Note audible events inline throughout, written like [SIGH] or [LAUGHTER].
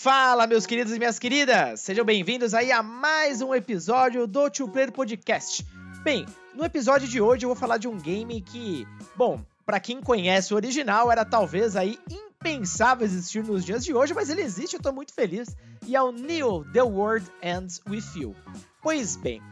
Fala, meus queridos e minhas queridas! Sejam bem-vindos aí a mais um episódio do Two Player Podcast. Bem, no episódio de hoje eu vou falar de um game que, bom, para quem conhece o original, era talvez aí impensável existir nos dias de hoje, mas ele existe, eu tô muito feliz, e é o Neo The World Ends With You. Pois bem,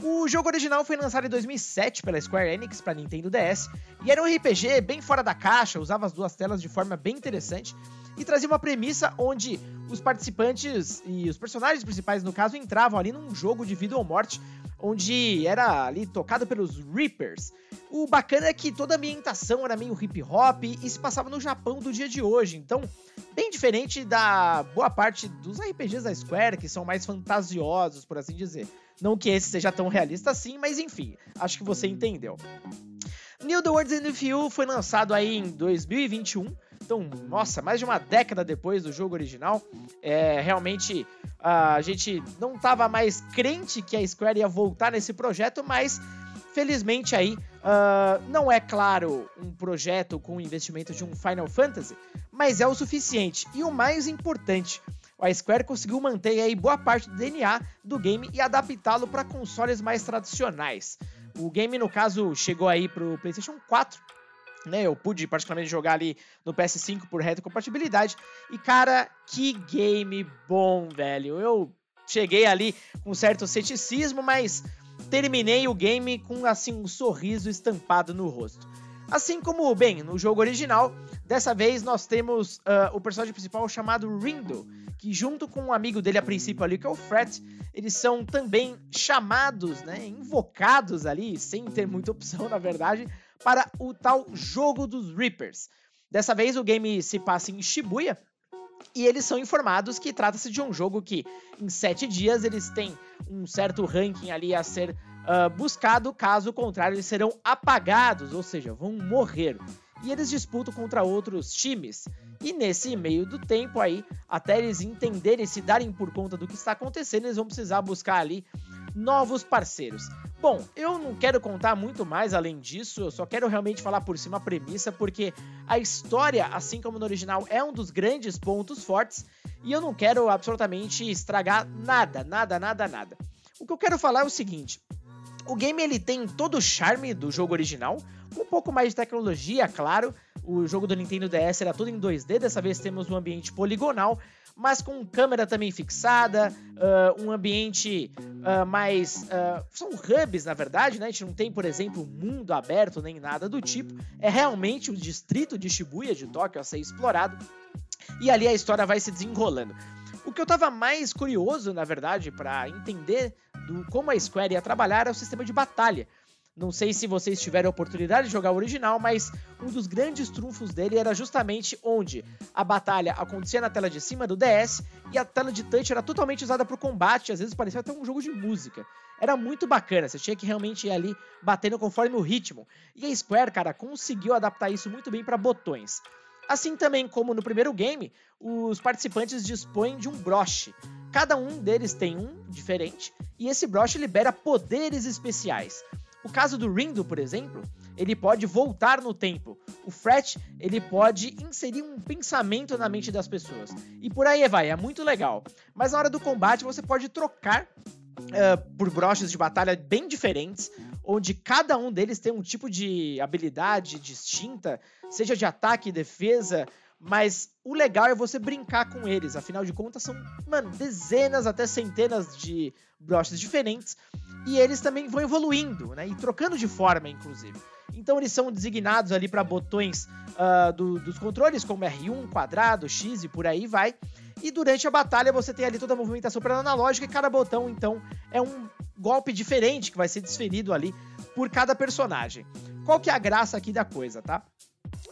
o jogo original foi lançado em 2007 pela Square Enix para Nintendo DS e era um RPG bem fora da caixa, usava as duas telas de forma bem interessante e trazia uma premissa onde os participantes e os personagens principais, no caso, entravam ali num jogo de vida ou morte, onde era ali tocado pelos Reapers. O bacana é que toda a ambientação era meio hip hop e se passava no Japão do dia de hoje, então bem diferente da boa parte dos RPGs da Square, que são mais fantasiosos, por assim dizer. Não que esse seja tão realista assim, mas enfim, acho que você entendeu. New The Words in the You foi lançado aí em 2021, então, nossa, mais de uma década depois do jogo original, é, realmente a gente não estava mais crente que a Square ia voltar nesse projeto, mas felizmente aí uh, não é claro um projeto com investimento de um Final Fantasy, mas é o suficiente e o mais importante, a Square conseguiu manter aí boa parte do DNA do game e adaptá-lo para consoles mais tradicionais. O game, no caso, chegou aí para o PlayStation 4, né? Eu pude particularmente jogar ali no PS5 por retrocompatibilidade. E, cara, que game bom, velho. Eu cheguei ali com certo ceticismo, mas terminei o game com assim um sorriso estampado no rosto. Assim como, bem, no jogo original, dessa vez nós temos uh, o personagem principal chamado Rindo, que junto com um amigo dele a princípio ali, que é o Fred, eles são também chamados, né, invocados ali, sem ter muita opção [LAUGHS] na verdade, para o tal jogo dos Reapers. Dessa vez o game se passa em Shibuya, e eles são informados que trata-se de um jogo que, em sete dias, eles têm um certo ranking ali a ser uh, buscado, caso contrário, eles serão apagados, ou seja, vão morrer. E eles disputam contra outros times. E nesse meio do tempo aí, até eles entenderem, se darem por conta do que está acontecendo, eles vão precisar buscar ali novos parceiros. Bom, eu não quero contar muito mais além disso, eu só quero realmente falar por cima a premissa, porque a história, assim como no original, é um dos grandes pontos fortes, e eu não quero absolutamente estragar nada, nada, nada, nada. O que eu quero falar é o seguinte: o game ele tem todo o charme do jogo original, com um pouco mais de tecnologia, claro. O jogo do Nintendo DS era tudo em 2D, dessa vez temos um ambiente poligonal, mas com câmera também fixada, uh, um ambiente uh, mais. Uh, são hubs, na verdade, né? A gente não tem, por exemplo, mundo aberto nem nada do tipo. É realmente o distrito de Shibuya de Tóquio a ser explorado. E ali a história vai se desenrolando. O que eu tava mais curioso, na verdade, para entender do como a Square ia trabalhar é o sistema de batalha. Não sei se vocês tiveram a oportunidade de jogar o original, mas um dos grandes trunfos dele era justamente onde a batalha acontecia na tela de cima do DS e a tela de touch era totalmente usada para o combate, às vezes parecia até um jogo de música. Era muito bacana, você tinha que realmente ir ali batendo conforme o ritmo. E a Square, cara, conseguiu adaptar isso muito bem para botões. Assim também como no primeiro game, os participantes dispõem de um broche. Cada um deles tem um diferente, e esse broche libera poderes especiais. O caso do Rindo, por exemplo, ele pode voltar no tempo. O Fret, ele pode inserir um pensamento na mente das pessoas. E por aí vai, é muito legal. Mas na hora do combate você pode trocar uh, por broches de batalha bem diferentes, onde cada um deles tem um tipo de habilidade distinta, seja de ataque defesa, mas o legal é você brincar com eles. Afinal de contas, são, mano, dezenas até centenas de broches diferentes. E eles também vão evoluindo, né? E trocando de forma, inclusive. Então eles são designados ali para botões uh, do, dos controles, como R1, quadrado, X e por aí vai. E durante a batalha você tem ali toda a movimentação para analógica e cada botão, então, é um golpe diferente que vai ser desferido ali por cada personagem. Qual que é a graça aqui da coisa, tá?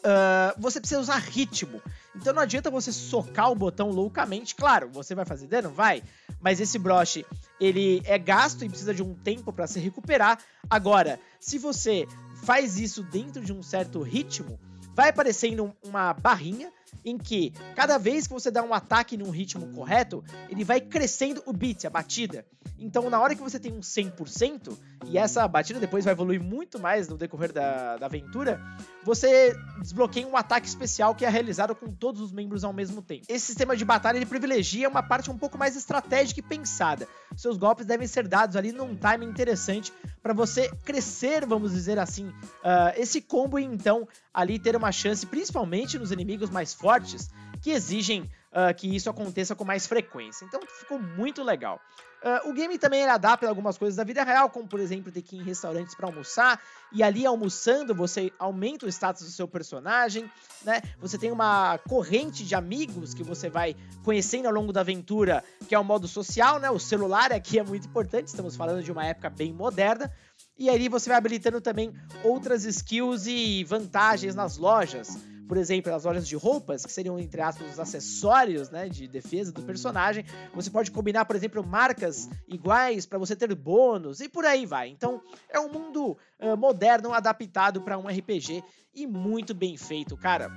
Uh, você precisa usar ritmo. Então não adianta você socar o botão loucamente. Claro, você vai fazer dano? Vai. Mas esse broche, ele é gasto e precisa de um tempo para se recuperar. Agora, se você faz isso dentro de um certo ritmo, vai aparecendo uma barrinha em que cada vez que você dá um ataque num ritmo correto, ele vai crescendo o beat, a batida. Então, na hora que você tem um 100%, e essa batida depois vai evoluir muito mais no decorrer da, da aventura, você desbloqueia um ataque especial que é realizado com todos os membros ao mesmo tempo. Esse sistema de batalha ele privilegia uma parte um pouco mais estratégica e pensada. Seus golpes devem ser dados ali num time interessante para você crescer, vamos dizer assim, uh, esse combo e então ali ter uma chance, principalmente nos inimigos mais fortes, que exigem uh, que isso aconteça com mais frequência. Então ficou muito legal. Uh, o game também adapta algumas coisas da vida real, como por exemplo ter que ir em restaurantes para almoçar, e ali almoçando você aumenta o status do seu personagem, né? Você tem uma corrente de amigos que você vai conhecendo ao longo da aventura, que é o modo social, né? O celular aqui é muito importante, estamos falando de uma época bem moderna. E aí você vai habilitando também outras skills e vantagens nas lojas por exemplo, as lojas de roupas, que seriam, entre aspas, os acessórios né, de defesa do personagem. Você pode combinar, por exemplo, marcas iguais para você ter bônus e por aí vai. Então, é um mundo uh, moderno adaptado para um RPG e muito bem feito, cara.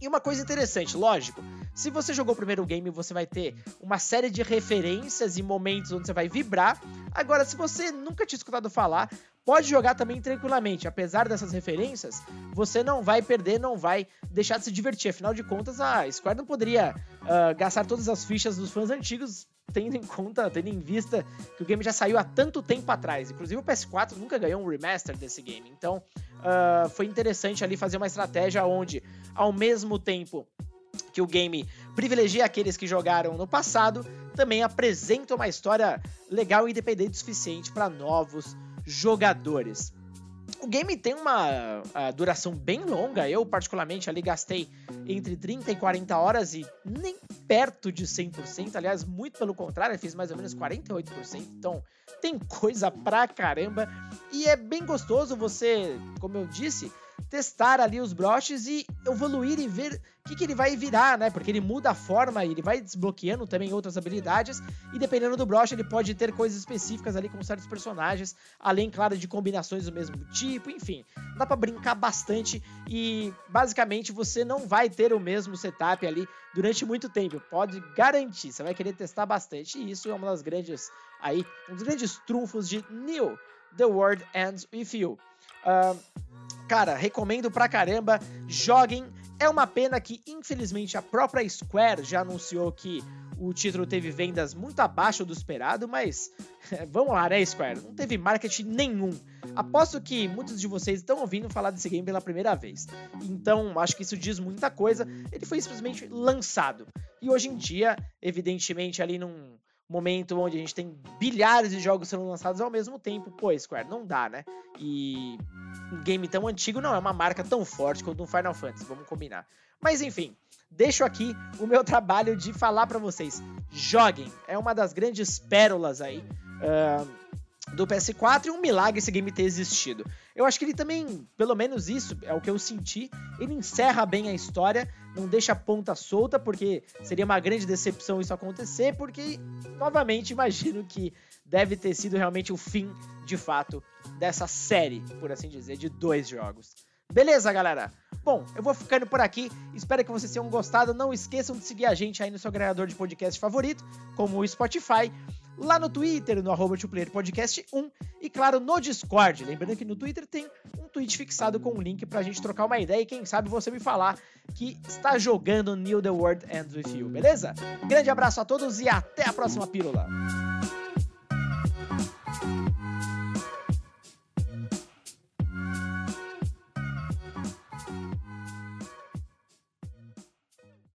E uma coisa interessante, lógico, se você jogou o primeiro game, você vai ter uma série de referências e momentos onde você vai vibrar. Agora, se você nunca tinha escutado falar, pode jogar também tranquilamente. Apesar dessas referências, você não vai perder, não vai deixar de se divertir. Afinal de contas, a Square não poderia uh, gastar todas as fichas dos fãs antigos, tendo em conta, tendo em vista que o game já saiu há tanto tempo atrás. Inclusive o PS4 nunca ganhou um remaster desse game. Então, uh, foi interessante ali fazer uma estratégia onde, ao mesmo tempo que o game privilegia aqueles que jogaram no passado, também apresenta uma história legal e independente o suficiente para novos jogadores. O game tem uma duração bem longa, eu particularmente ali gastei entre 30 e 40 horas e nem perto de 100%, aliás, muito pelo contrário, eu fiz mais ou menos 48%, então tem coisa pra caramba. E é bem gostoso você, como eu disse, testar ali os broches e evoluir e ver o que, que ele vai virar, né? Porque ele muda a forma ele vai desbloqueando também outras habilidades. E dependendo do broche, ele pode ter coisas específicas ali com certos personagens, além, claro, de combinações do mesmo tipo, enfim. Dá para brincar bastante e basicamente você não vai ter o mesmo setup ali durante muito tempo. Pode garantir, você vai querer testar bastante. E isso é uma das grandes aí, um dos grandes trunfos de New The World Ends With You. Uh, Cara, recomendo pra caramba. Joguem. É uma pena que, infelizmente, a própria Square já anunciou que o título teve vendas muito abaixo do esperado, mas [LAUGHS] vamos lá, né, Square? Não teve marketing nenhum. Aposto que muitos de vocês estão ouvindo falar desse game pela primeira vez. Então, acho que isso diz muita coisa. Ele foi simplesmente lançado. E hoje em dia, evidentemente, ali num momento onde a gente tem bilhares de jogos sendo lançados ao mesmo tempo, pô, Square, não dá, né? E um game tão antigo não é uma marca tão forte quanto um Final Fantasy, vamos combinar. Mas enfim, deixo aqui o meu [LAUGHS] trabalho de falar para vocês. Joguem, é uma das grandes pérolas aí. Uh, do PS4 e um milagre esse game ter existido. Eu acho que ele também, pelo menos isso, é o que eu senti, ele encerra bem a história, não deixa a ponta solta, porque seria uma grande decepção isso acontecer, porque, novamente, imagino que deve ter sido realmente o fim, de fato, dessa série, por assim dizer, de dois jogos. Beleza, galera? Bom, eu vou ficando por aqui. Espero que vocês tenham gostado. Não esqueçam de seguir a gente aí no seu agregador de podcast favorito, como o Spotify lá no Twitter, no arroba Podcast 1 e, claro, no Discord. Lembrando que no Twitter tem um tweet fixado com um link pra gente trocar uma ideia e quem sabe você me falar que está jogando New The World Ends With You, beleza? Grande abraço a todos e até a próxima pílula!